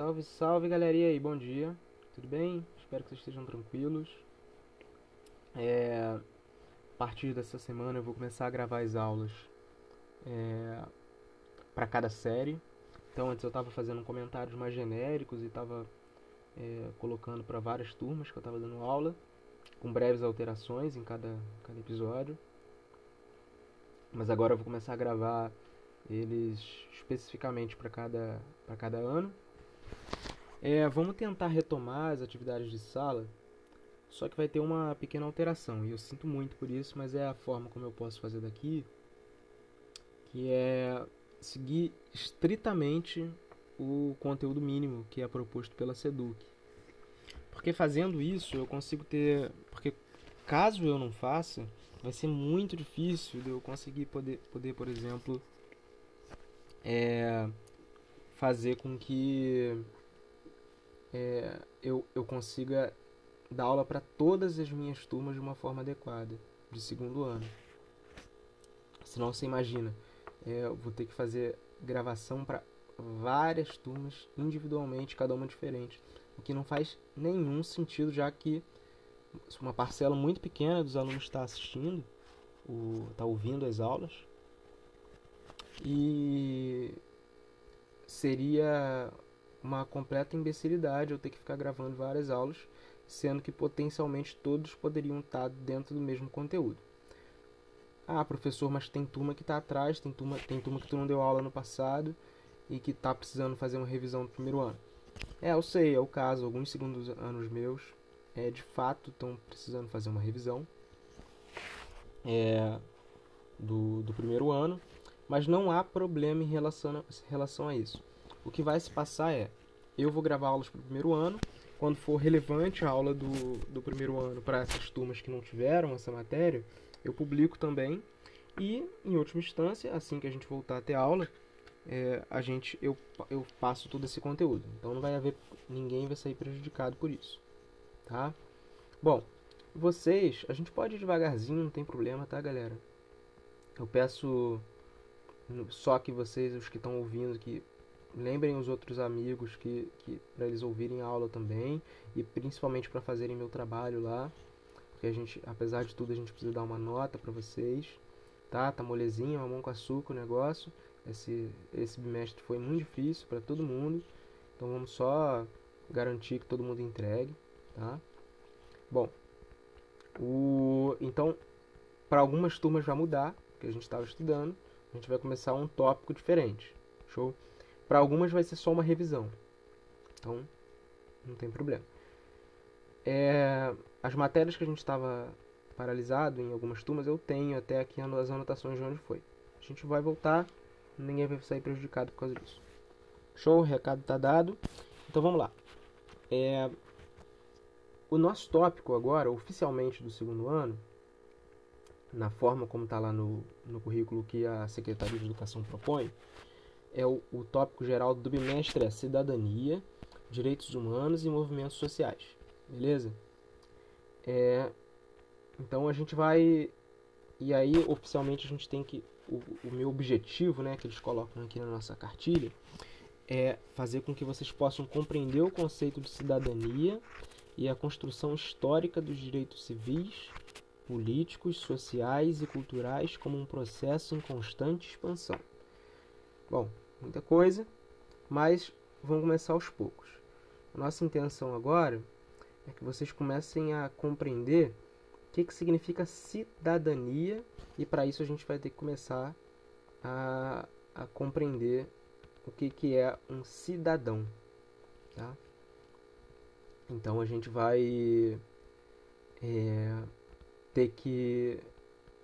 Salve, salve galerinha aí, bom dia, tudo bem? Espero que vocês estejam tranquilos. É, a partir dessa semana eu vou começar a gravar as aulas é, para cada série. Então antes eu estava fazendo comentários mais genéricos e estava é, colocando para várias turmas que eu estava dando aula, com breves alterações em cada, cada episódio. Mas agora eu vou começar a gravar eles especificamente para cada, cada ano. É, vamos tentar retomar as atividades de sala, só que vai ter uma pequena alteração, e eu sinto muito por isso, mas é a forma como eu posso fazer daqui, que é seguir estritamente o conteúdo mínimo que é proposto pela SEDUC. Porque fazendo isso eu consigo ter. Porque caso eu não faça, vai ser muito difícil de eu conseguir poder, poder por exemplo, é, fazer com que é, eu, eu consiga dar aula para todas as minhas turmas de uma forma adequada, de segundo ano. Senão você imagina, é, eu vou ter que fazer gravação para várias turmas individualmente, cada uma diferente, o que não faz nenhum sentido, já que uma parcela muito pequena dos alunos está assistindo, está ouvindo as aulas, e seria uma completa imbecilidade eu ter que ficar gravando várias aulas, sendo que potencialmente todos poderiam estar dentro do mesmo conteúdo. Ah, professor, mas tem turma que está atrás, tem turma, tem turma que tu não deu aula no passado e que está precisando fazer uma revisão do primeiro ano. É, eu sei, é o caso. Alguns segundos anos meus, é, de fato, estão precisando fazer uma revisão é, do, do primeiro ano, mas não há problema em relação a, relação a isso. O que vai se passar é, eu vou gravar aulas para o primeiro ano, quando for relevante a aula do, do primeiro ano para essas turmas que não tiveram essa matéria, eu publico também. E, em última instância, assim que a gente voltar a ter aula, é, a gente, eu, eu passo todo esse conteúdo. Então não vai haver, ninguém vai sair prejudicado por isso. Tá? Bom, vocês, a gente pode ir devagarzinho, não tem problema, tá, galera? Eu peço só que vocês, os que estão ouvindo, que lembrem os outros amigos que, que para eles ouvirem a aula também e principalmente para fazerem meu trabalho lá, porque a gente, apesar de tudo, a gente precisa dar uma nota para vocês, tá? Tá molezinha, mamão com açúcar o negócio. Esse esse bimestre foi muito difícil para todo mundo, então vamos só garantir que todo mundo entregue, tá? Bom, o então para algumas turmas vai mudar, que a gente estava estudando, a gente vai começar um tópico diferente. Show? Para algumas vai ser só uma revisão. Então, não tem problema. É, as matérias que a gente estava paralisado em algumas turmas, eu tenho até aqui as anotações de onde foi. A gente vai voltar, ninguém vai sair prejudicado por causa disso. Show, o recado está dado. Então vamos lá. É, o nosso tópico agora, oficialmente do segundo ano, na forma como está lá no, no currículo que a Secretaria de Educação propõe, é o, o tópico geral do bimestre é cidadania, direitos humanos e movimentos sociais. Beleza? É, então a gente vai. E aí, oficialmente, a gente tem que. O, o meu objetivo, né, que eles colocam aqui na nossa cartilha, é fazer com que vocês possam compreender o conceito de cidadania e a construção histórica dos direitos civis, políticos, sociais e culturais como um processo em constante expansão. Bom, muita coisa, mas vamos começar aos poucos. A nossa intenção agora é que vocês comecem a compreender o que, que significa cidadania e para isso a gente vai ter que começar a, a compreender o que, que é um cidadão. Tá? Então a gente vai é, ter que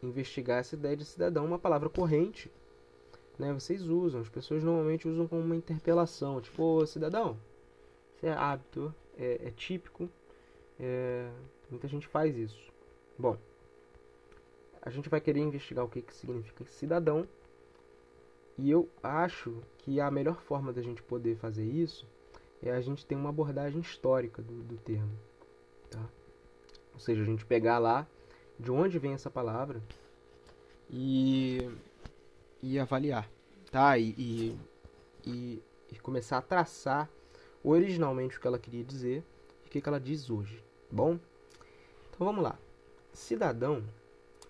investigar essa ideia de cidadão, uma palavra corrente né, vocês usam. As pessoas normalmente usam como uma interpelação, tipo, Ô, cidadão, isso é hábito, é, é típico, é, muita gente faz isso. Bom, a gente vai querer investigar o que, que significa cidadão, e eu acho que a melhor forma da gente poder fazer isso é a gente ter uma abordagem histórica do, do termo. Tá? Ou seja, a gente pegar lá de onde vem essa palavra e e avaliar, tá? E, e, e, e começar a traçar originalmente o que ela queria dizer e o que ela diz hoje. Bom, então vamos lá. Cidadão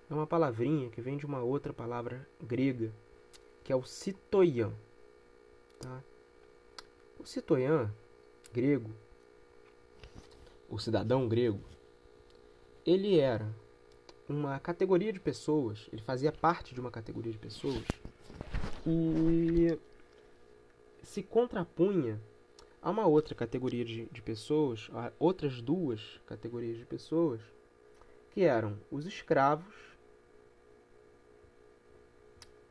é uma palavrinha que vem de uma outra palavra grega, que é o citoian. Tá? O citoian grego, o cidadão grego, ele era uma categoria de pessoas, ele fazia parte de uma categoria de pessoas e se contrapunha a uma outra categoria de, de pessoas, a outras duas categorias de pessoas, que eram os escravos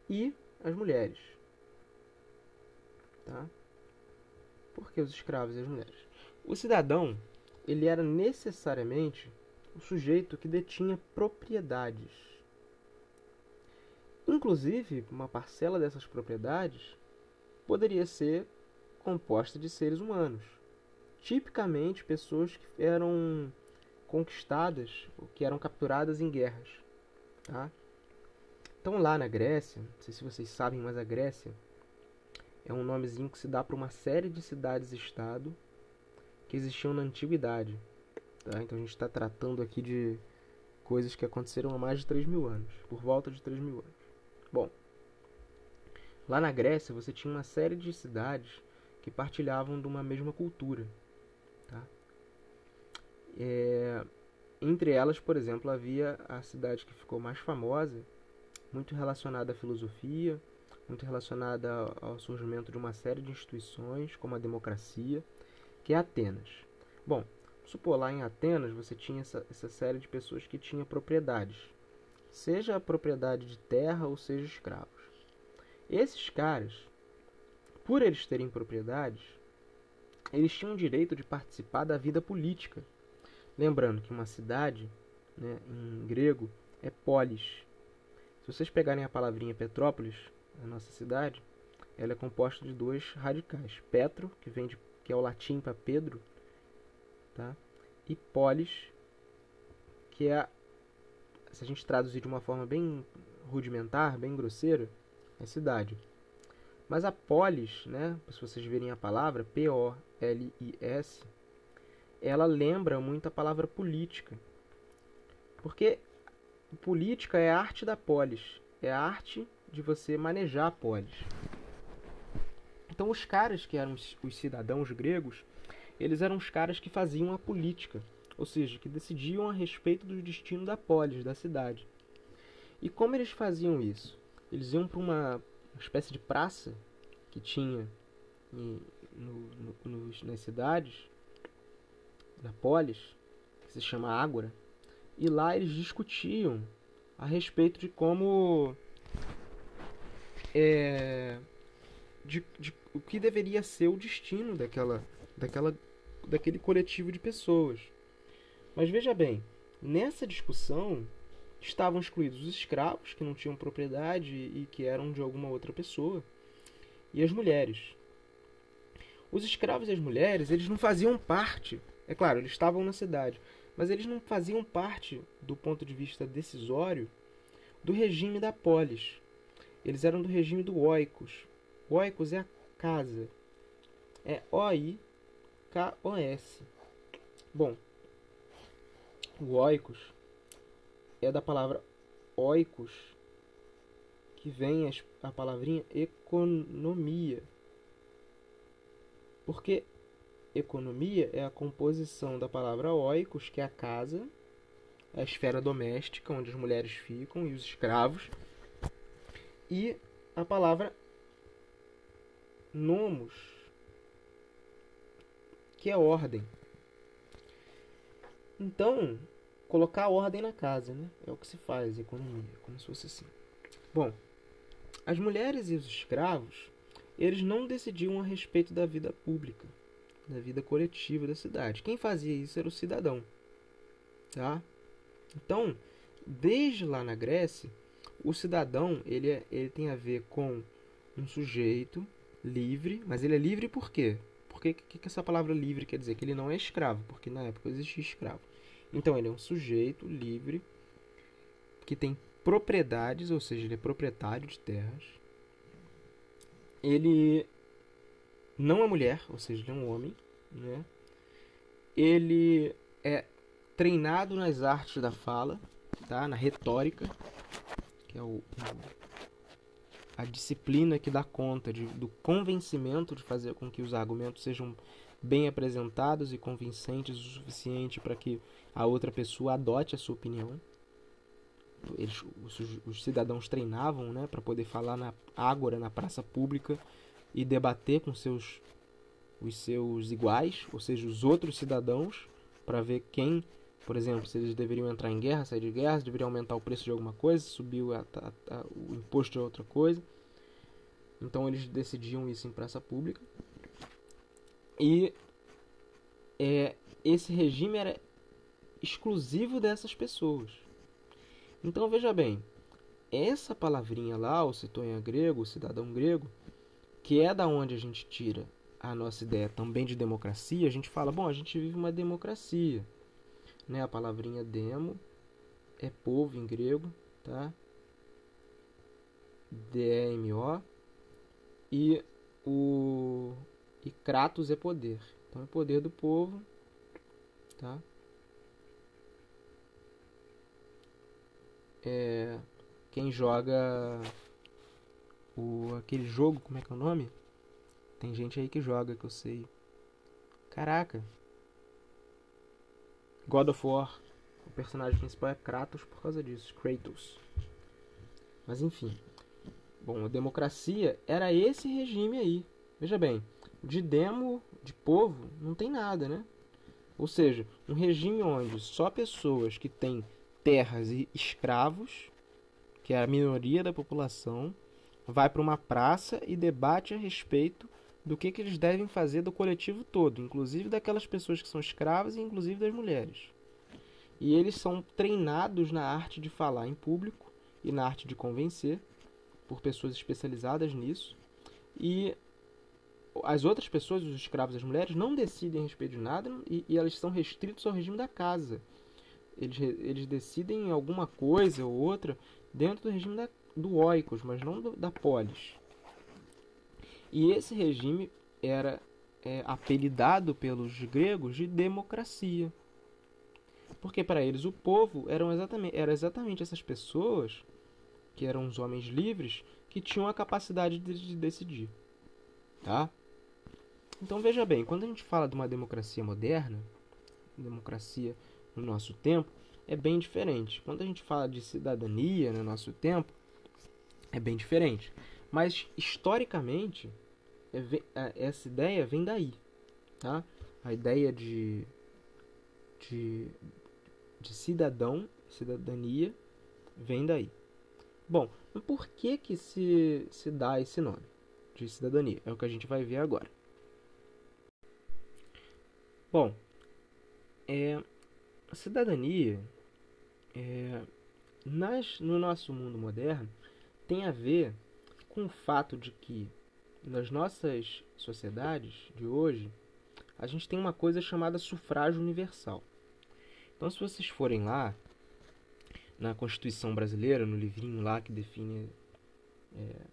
e as mulheres. Tá? Por que os escravos e as mulheres? O cidadão, ele era necessariamente o sujeito que detinha propriedades. Inclusive, uma parcela dessas propriedades poderia ser composta de seres humanos, tipicamente pessoas que eram conquistadas ou que eram capturadas em guerras. Tá? Então, lá na Grécia, não sei se vocês sabem, mas a Grécia é um nomezinho que se dá para uma série de cidades-estado que existiam na antiguidade. Tá? Então a gente está tratando aqui de coisas que aconteceram há mais de 3 mil anos, por volta de 3 mil anos. Bom, lá na Grécia você tinha uma série de cidades que partilhavam de uma mesma cultura. Tá? É, entre elas, por exemplo, havia a cidade que ficou mais famosa, muito relacionada à filosofia, muito relacionada ao surgimento de uma série de instituições, como a democracia, que é Atenas. Bom, supor lá em Atenas você tinha essa, essa série de pessoas que tinha propriedades, seja a propriedade de terra ou seja escravos. Esses caras, por eles terem propriedades, eles tinham direito de participar da vida política. Lembrando que uma cidade, né, em grego, é polis. Se vocês pegarem a palavrinha Petrópolis, a nossa cidade, ela é composta de dois radicais. Petro, que vem de, que é o latim para Pedro, tá? E polis, que é se a gente traduzir de uma forma bem rudimentar, bem grosseira, é cidade. Mas a polis, né, se vocês verem a palavra P O L I S, ela lembra muito a palavra política. Porque política é a arte da polis, é a arte de você manejar a polis. Então os caras que eram os cidadãos gregos, eles eram os caras que faziam a política, ou seja, que decidiam a respeito do destino da polis, da cidade. E como eles faziam isso? Eles iam para uma espécie de praça que tinha em, no, no, nas cidades da polis, que se chama Ágora, e lá eles discutiam a respeito de como é, de, de o que deveria ser o destino daquela, daquela, daquele coletivo de pessoas. Mas veja bem, nessa discussão estavam excluídos os escravos, que não tinham propriedade e que eram de alguma outra pessoa, e as mulheres. Os escravos e as mulheres, eles não faziam parte, é claro, eles estavam na cidade, mas eles não faziam parte, do ponto de vista decisório, do regime da polis. Eles eram do regime do oikos. Oikos é a casa. É O-I-K-O-S. Bom, o oikos é da palavra oikos, que vem a palavrinha economia. Porque economia é a composição da palavra oikos, que é a casa, a esfera doméstica, onde as mulheres ficam, e os escravos, e a palavra nomos, que é ordem. Então, colocar ordem na casa, né? É o que se faz, economia, como se fosse assim. Bom, as mulheres e os escravos, eles não decidiam a respeito da vida pública, da vida coletiva da cidade. Quem fazia isso era o cidadão, tá? Então, desde lá na Grécia, o cidadão ele, é, ele tem a ver com um sujeito livre, mas ele é livre por quê? Porque que, que essa palavra livre quer dizer? Que ele não é escravo, porque na época existia escravo. Então ele é um sujeito livre que tem propriedades, ou seja, ele é proprietário de terras. Ele não é mulher, ou seja, ele é um homem, né? Ele é treinado nas artes da fala, tá? Na retórica, que é o, a disciplina que dá conta de, do convencimento de fazer com que os argumentos sejam bem apresentados e convincentes o suficiente para que a outra pessoa adote a sua opinião. Eles, os, os cidadãos treinavam né, para poder falar na ágora, na praça pública e debater com seus, os seus iguais, ou seja, os outros cidadãos, para ver quem, por exemplo, se eles deveriam entrar em guerra, sair de guerra, se deveriam aumentar o preço de alguma coisa, subir o, a, a, o imposto de outra coisa. Então eles decidiam isso em praça pública. E é, esse regime era exclusivo dessas pessoas. Então veja bem, essa palavrinha lá, o citonha grego, o cidadão grego, que é da onde a gente tira a nossa ideia também de democracia, a gente fala, bom, a gente vive uma democracia. Né? A palavrinha demo é povo em grego, tá? D-E-M-O. E o e Kratos é poder. Então é poder do povo, tá? É, quem joga o aquele jogo, como é que é o nome? Tem gente aí que joga que eu sei. Caraca. God of War. O personagem principal é Kratos por causa disso, Kratos. Mas enfim. Bom, a democracia era esse regime aí. Veja bem, de demo, de povo, não tem nada, né? Ou seja, um regime onde só pessoas que têm terras e escravos, que é a minoria da população, vai para uma praça e debate a respeito do que, que eles devem fazer do coletivo todo, inclusive daquelas pessoas que são escravas e inclusive das mulheres. E eles são treinados na arte de falar em público e na arte de convencer por pessoas especializadas nisso. E as outras pessoas, os escravos e as mulheres, não decidem a respeito de nada e, e elas são restritos ao regime da casa. Eles, eles decidem alguma coisa ou outra dentro do regime da, do oikos, mas não do, da polis. E esse regime era é, apelidado pelos gregos de democracia. Porque para eles o povo eram exatamente, era exatamente essas pessoas, que eram os homens livres, que tinham a capacidade de, de decidir. Tá? Então veja bem, quando a gente fala de uma democracia moderna, democracia no nosso tempo, é bem diferente. Quando a gente fala de cidadania no nosso tempo, é bem diferente. Mas historicamente, essa ideia vem daí, tá? A ideia de, de, de cidadão, cidadania, vem daí. Bom, por que que se, se dá esse nome de cidadania? É o que a gente vai ver agora. Bom, é, a cidadania é, nas, no nosso mundo moderno tem a ver com o fato de que nas nossas sociedades de hoje a gente tem uma coisa chamada sufrágio universal. Então, se vocês forem lá na Constituição brasileira, no livrinho lá que define, é,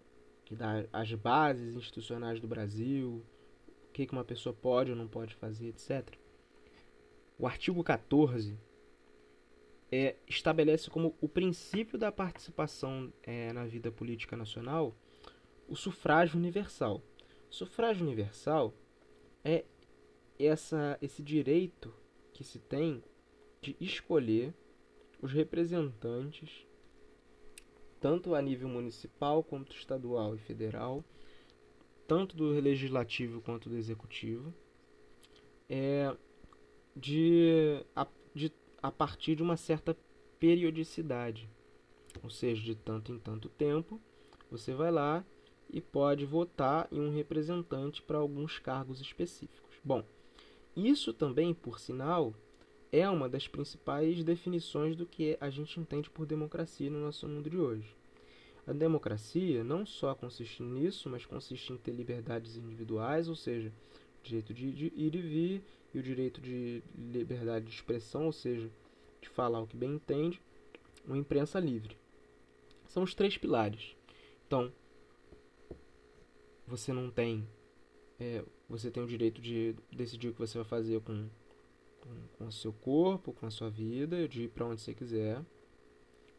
que dá as bases institucionais do Brasil, que, que uma pessoa pode ou não pode fazer, etc. O artigo 14 é, estabelece como o princípio da participação é, na vida política nacional o sufrágio universal. O sufrágio universal é essa, esse direito que se tem de escolher os representantes, tanto a nível municipal quanto estadual e federal, tanto do legislativo quanto do executivo, é, de, a, de, a partir de uma certa periodicidade. Ou seja, de tanto em tanto tempo, você vai lá e pode votar em um representante para alguns cargos específicos. Bom, isso também, por sinal, é uma das principais definições do que a gente entende por democracia no nosso mundo de hoje. A democracia não só consiste nisso, mas consiste em ter liberdades individuais, ou seja, o direito de, ir e vir, e o direito de liberdade de expressão, ou seja, de falar o que bem entende, uma imprensa livre. São os três pilares. Então, você não tem é, você tem o direito de decidir o que você vai fazer com, com, com o seu corpo, com a sua vida, de ir para onde você quiser.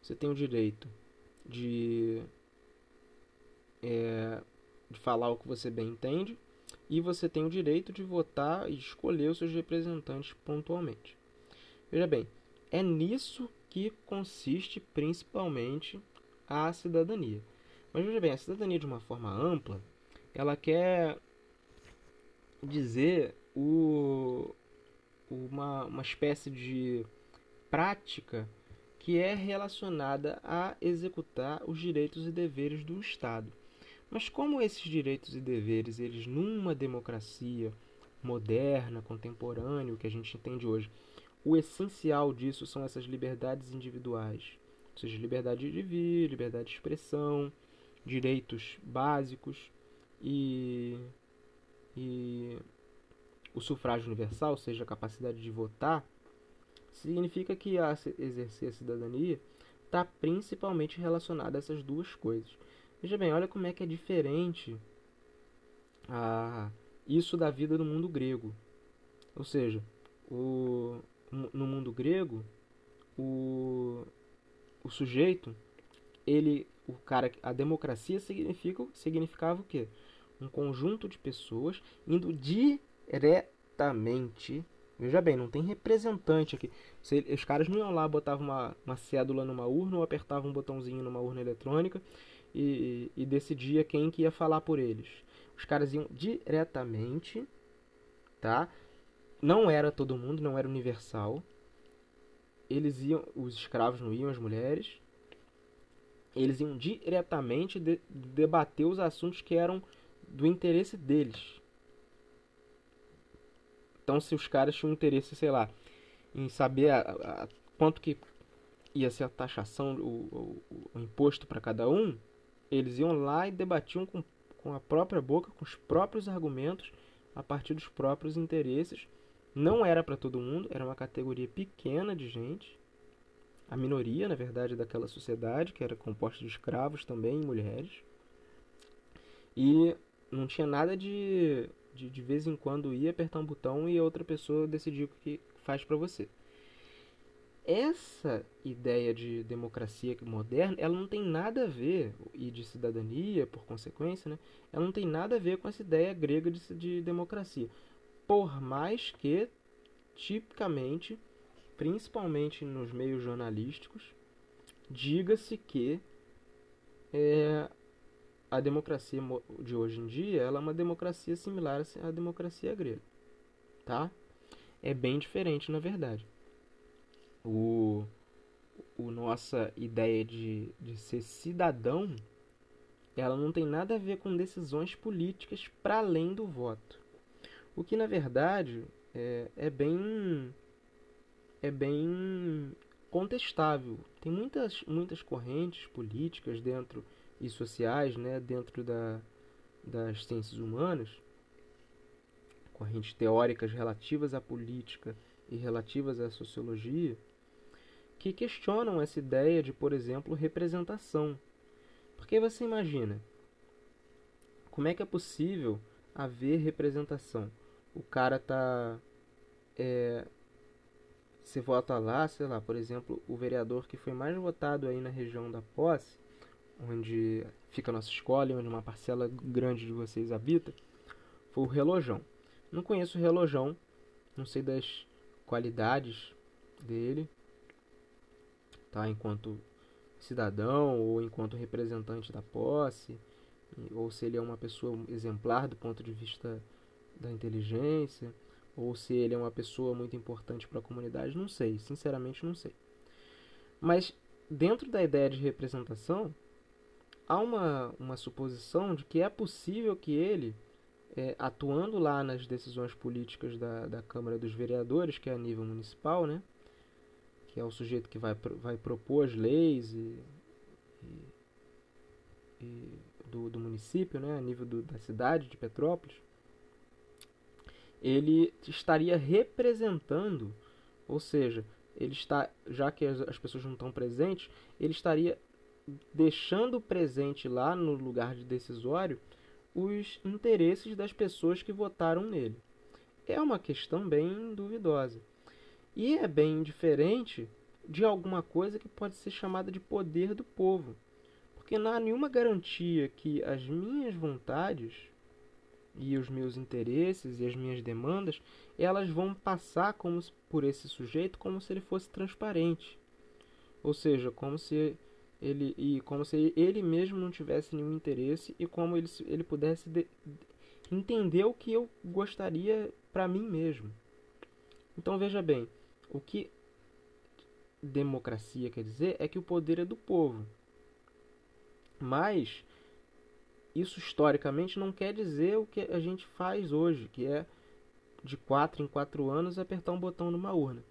Você tem o direito de, é, de falar o que você bem entende. E você tem o direito de votar e escolher os seus representantes pontualmente. Veja bem, é nisso que consiste principalmente a cidadania. Mas veja bem, a cidadania de uma forma ampla, ela quer dizer o, uma, uma espécie de prática que é relacionada a executar os direitos e deveres do Estado. Mas como esses direitos e deveres, eles numa democracia moderna, contemporânea, o que a gente entende hoje, o essencial disso são essas liberdades individuais, ou seja, liberdade de vir, liberdade de expressão, direitos básicos e, e o sufrágio universal, ou seja, a capacidade de votar, significa que a exercer a cidadania está principalmente relacionada a essas duas coisas. Veja bem, olha como é que é diferente a, isso da vida no mundo grego. Ou seja, o, no mundo grego, o, o sujeito, ele, o cara, a democracia significa, significava o quê? Um conjunto de pessoas indo diretamente. Veja bem, não tem representante aqui. os caras não iam lá, botavam uma, uma cédula numa urna ou apertavam um botãozinho numa urna eletrônica e, e decidia quem que ia falar por eles. Os caras iam diretamente, tá? Não era todo mundo, não era universal. Eles iam, os escravos não iam, as mulheres. Eles iam diretamente de, debater os assuntos que eram do interesse deles. Então, se os caras tinham interesse, sei lá, em saber a, a, quanto que ia ser a taxação, o, o, o imposto para cada um, eles iam lá e debatiam com, com a própria boca, com os próprios argumentos, a partir dos próprios interesses. Não era para todo mundo, era uma categoria pequena de gente, a minoria, na verdade, daquela sociedade, que era composta de escravos também, mulheres. E não tinha nada de, de de vez em quando ir apertar um botão e outra pessoa decidir o que faz para você essa ideia de democracia moderna, ela não tem nada a ver, e de cidadania, por consequência, né? ela não tem nada a ver com essa ideia grega de, de democracia. Por mais que, tipicamente, principalmente nos meios jornalísticos, diga-se que é, a democracia de hoje em dia ela é uma democracia similar à democracia grega. Tá? É bem diferente, na verdade o, o nossa ideia de, de ser cidadão ela não tem nada a ver com decisões políticas para além do voto. O que na verdade é, é bem é bem contestável. Tem muitas muitas correntes políticas dentro e sociais, né, dentro da, das ciências humanas, correntes teóricas relativas à política e relativas à sociologia, que questionam essa ideia de, por exemplo, representação. Porque você imagina, como é que é possível haver representação? O cara tá. É, você vota lá, sei lá, por exemplo, o vereador que foi mais votado aí na região da posse, onde fica a nossa escola e onde uma parcela grande de vocês habita, foi o Relojão. Não conheço o Relojão, não sei das qualidades dele, tá? enquanto cidadão ou enquanto representante da posse, ou se ele é uma pessoa exemplar do ponto de vista da inteligência, ou se ele é uma pessoa muito importante para a comunidade, não sei, sinceramente não sei. Mas dentro da ideia de representação, há uma, uma suposição de que é possível que ele, é, atuando lá nas decisões políticas da, da Câmara dos Vereadores, que é a nível municipal, né, que é o sujeito que vai, vai propor as leis e, e, e do, do, município, né, a nível do, da cidade de Petrópolis, ele estaria representando, ou seja, ele está, já que as, as pessoas não estão presentes, ele estaria deixando presente lá no lugar de decisório os interesses das pessoas que votaram nele. É uma questão bem duvidosa. E é bem diferente de alguma coisa que pode ser chamada de poder do povo. Porque não há nenhuma garantia que as minhas vontades e os meus interesses e as minhas demandas, elas vão passar como por esse sujeito como se ele fosse transparente. Ou seja, como se ele e como se ele mesmo não tivesse nenhum interesse e como ele, ele pudesse de, entender o que eu gostaria para mim mesmo. Então veja bem, o que democracia quer dizer é que o poder é do povo. Mas isso historicamente não quer dizer o que a gente faz hoje, que é de 4 em 4 anos apertar um botão numa urna.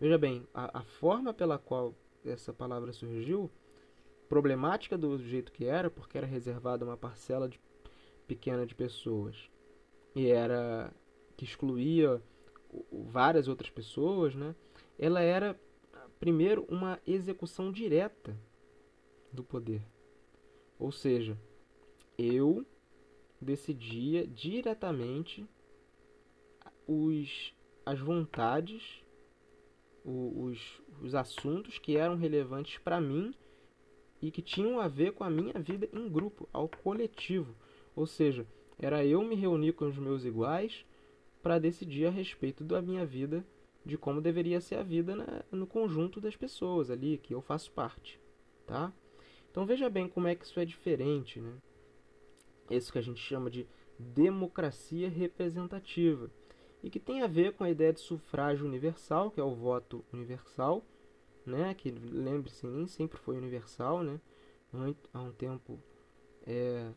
Veja bem, a, a forma pela qual essa palavra surgiu, problemática do jeito que era, porque era reservada uma parcela de, pequena de pessoas e era que excluía várias outras pessoas, né? Ela era primeiro uma execução direta do poder. Ou seja, eu decidia diretamente os, as vontades, os, os assuntos que eram relevantes para mim e que tinham a ver com a minha vida em grupo, ao coletivo. Ou seja, era eu me reunir com os meus iguais para decidir a respeito da minha vida, de como deveria ser a vida na, no conjunto das pessoas ali que eu faço parte, tá? Então veja bem como é que isso é diferente, né? Isso que a gente chama de democracia representativa e que tem a ver com a ideia de sufrágio universal, que é o voto universal, né? Que lembre-se nem sempre foi universal, né? Há um tempo é,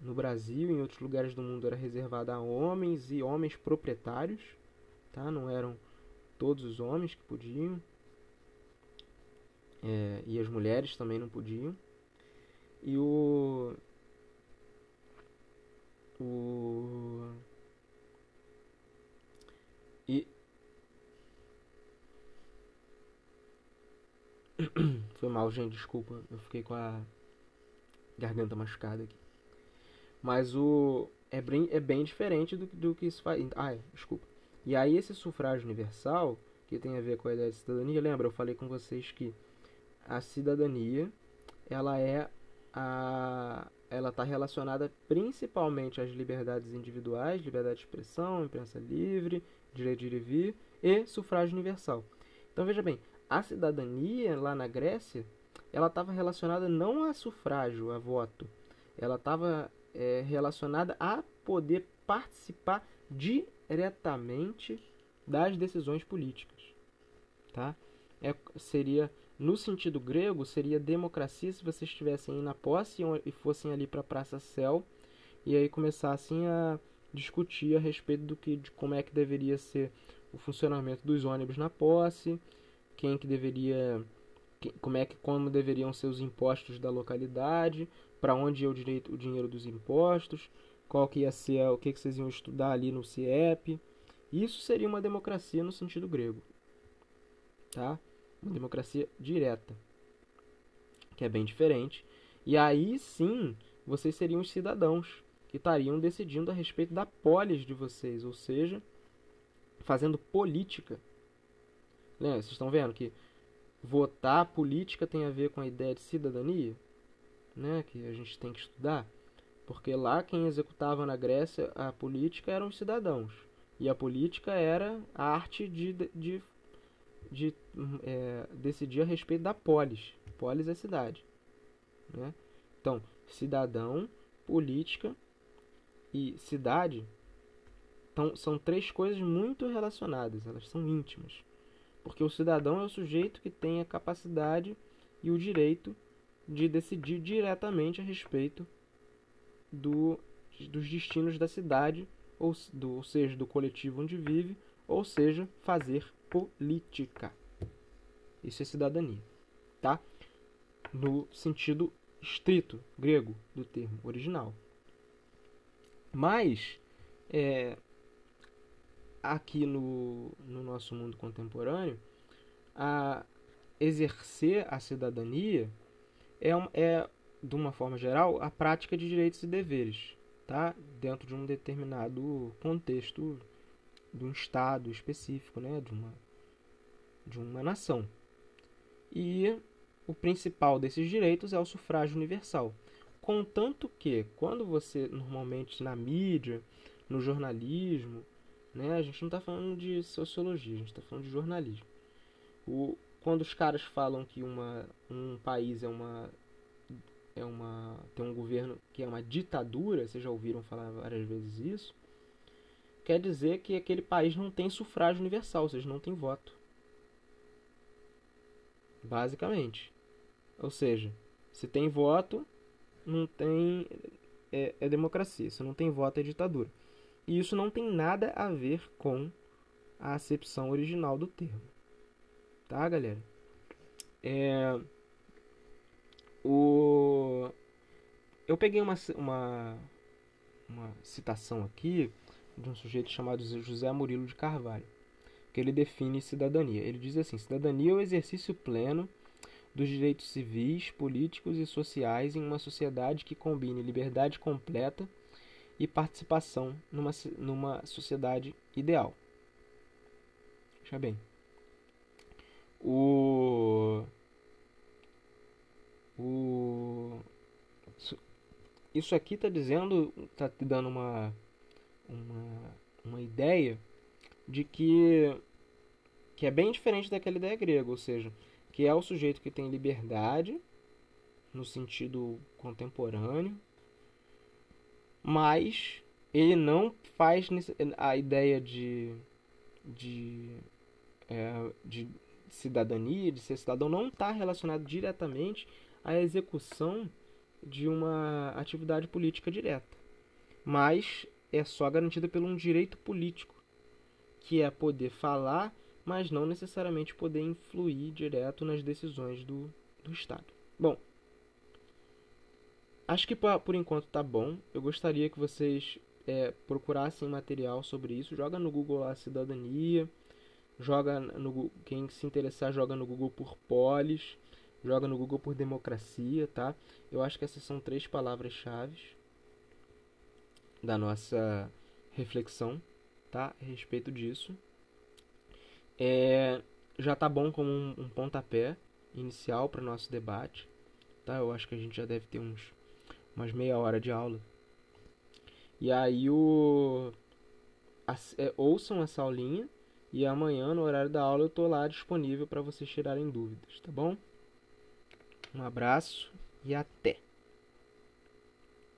no Brasil, em outros lugares do mundo era reservado a homens e homens proprietários, tá? Não eram todos os homens que podiam é, e as mulheres também não podiam. E o o e foi mal, gente, desculpa. Eu fiquei com a garganta machucada aqui. Mas o é bem, é bem diferente do, do que isso faz. É, desculpa. E aí esse sufrágio universal, que tem a ver com a ideia de cidadania, lembra? Eu falei com vocês que a cidadania ela é a ela está relacionada principalmente às liberdades individuais, liberdade de expressão, imprensa livre, direito de ir e vir e sufrágio universal. Então veja bem, a cidadania lá na Grécia, ela estava relacionada não a sufrágio, a voto, ela estava é, relacionada a poder participar diretamente das decisões políticas, tá? É, seria no sentido grego, seria democracia se vocês estivessem na posse e fossem ali para a Praça Céu e aí começassem a discutir a respeito do que, de como é que deveria ser o funcionamento dos ônibus na posse, quem que deveria, como é que como deveriam ser os impostos da localidade, para onde ia o direito, o dinheiro dos impostos, qual que ia ser, o que que vocês iam estudar ali no CIEP. Isso seria uma democracia no sentido grego, tá? uma democracia direta, que é bem diferente. E aí sim, vocês seriam os cidadãos que estariam decidindo a respeito da polis de vocês, ou seja, fazendo política. Lembra, vocês estão vendo que votar política tem a ver com a ideia de cidadania, né, que a gente tem que estudar, porque lá quem executava na Grécia a política eram os cidadãos e a política era a arte de, de de é, decidir a respeito da polis. Polis é cidade. Né? Então, cidadão, política e cidade então, são três coisas muito relacionadas, elas são íntimas. Porque o cidadão é o sujeito que tem a capacidade e o direito de decidir diretamente a respeito do, dos destinos da cidade, ou, do, ou seja, do coletivo onde vive, ou seja, fazer política. Isso é cidadania, tá? No sentido estrito grego do termo original. Mas é, aqui no, no nosso mundo contemporâneo, a exercer a cidadania é, é, de uma forma geral, a prática de direitos e deveres. tá? Dentro de um determinado contexto de um estado específico, né? De uma de uma nação. E o principal desses direitos é o sufrágio universal. Contanto que, quando você, normalmente na mídia, no jornalismo, né, a gente não está falando de sociologia, a gente está falando de jornalismo. O, quando os caras falam que uma, um país é uma, é uma. tem um governo que é uma ditadura, vocês já ouviram falar várias vezes isso, quer dizer que aquele país não tem sufrágio universal, ou seja, não tem voto. Basicamente. Ou seja, se tem voto, não tem é, é democracia. Se não tem voto, é ditadura. E isso não tem nada a ver com a acepção original do termo. Tá, galera? É, o, eu peguei uma, uma, uma citação aqui de um sujeito chamado José Murilo de Carvalho, que ele define cidadania. Ele diz assim: cidadania é o exercício pleno dos direitos civis, políticos e sociais em uma sociedade que combine liberdade completa e participação numa, numa sociedade ideal. Veja bem. O, o, isso aqui está dizendo, está te dando uma, uma, uma ideia de que, que é bem diferente daquela ideia grega, ou seja, que é o sujeito que tem liberdade no sentido contemporâneo, mas ele não faz a ideia de, de, é, de cidadania, de ser cidadão, não está relacionado diretamente à execução de uma atividade política direta, mas é só garantida pelo um direito político, que é poder falar mas não necessariamente poder influir direto nas decisões do, do Estado. Bom, acho que por enquanto tá bom. Eu gostaria que vocês é, procurassem material sobre isso. Joga no Google lá cidadania. Joga no quem se interessar joga no Google por polis, joga no Google por democracia, tá? Eu acho que essas são três palavras-chave da nossa reflexão, tá? A respeito disso. É, já tá bom como um, um pontapé inicial para nosso debate. Tá? Eu acho que a gente já deve ter uns umas meia hora de aula. E aí o as, é, ouçam essa aulinha e amanhã no horário da aula eu tô lá disponível para vocês tirarem dúvidas, tá bom? Um abraço e até.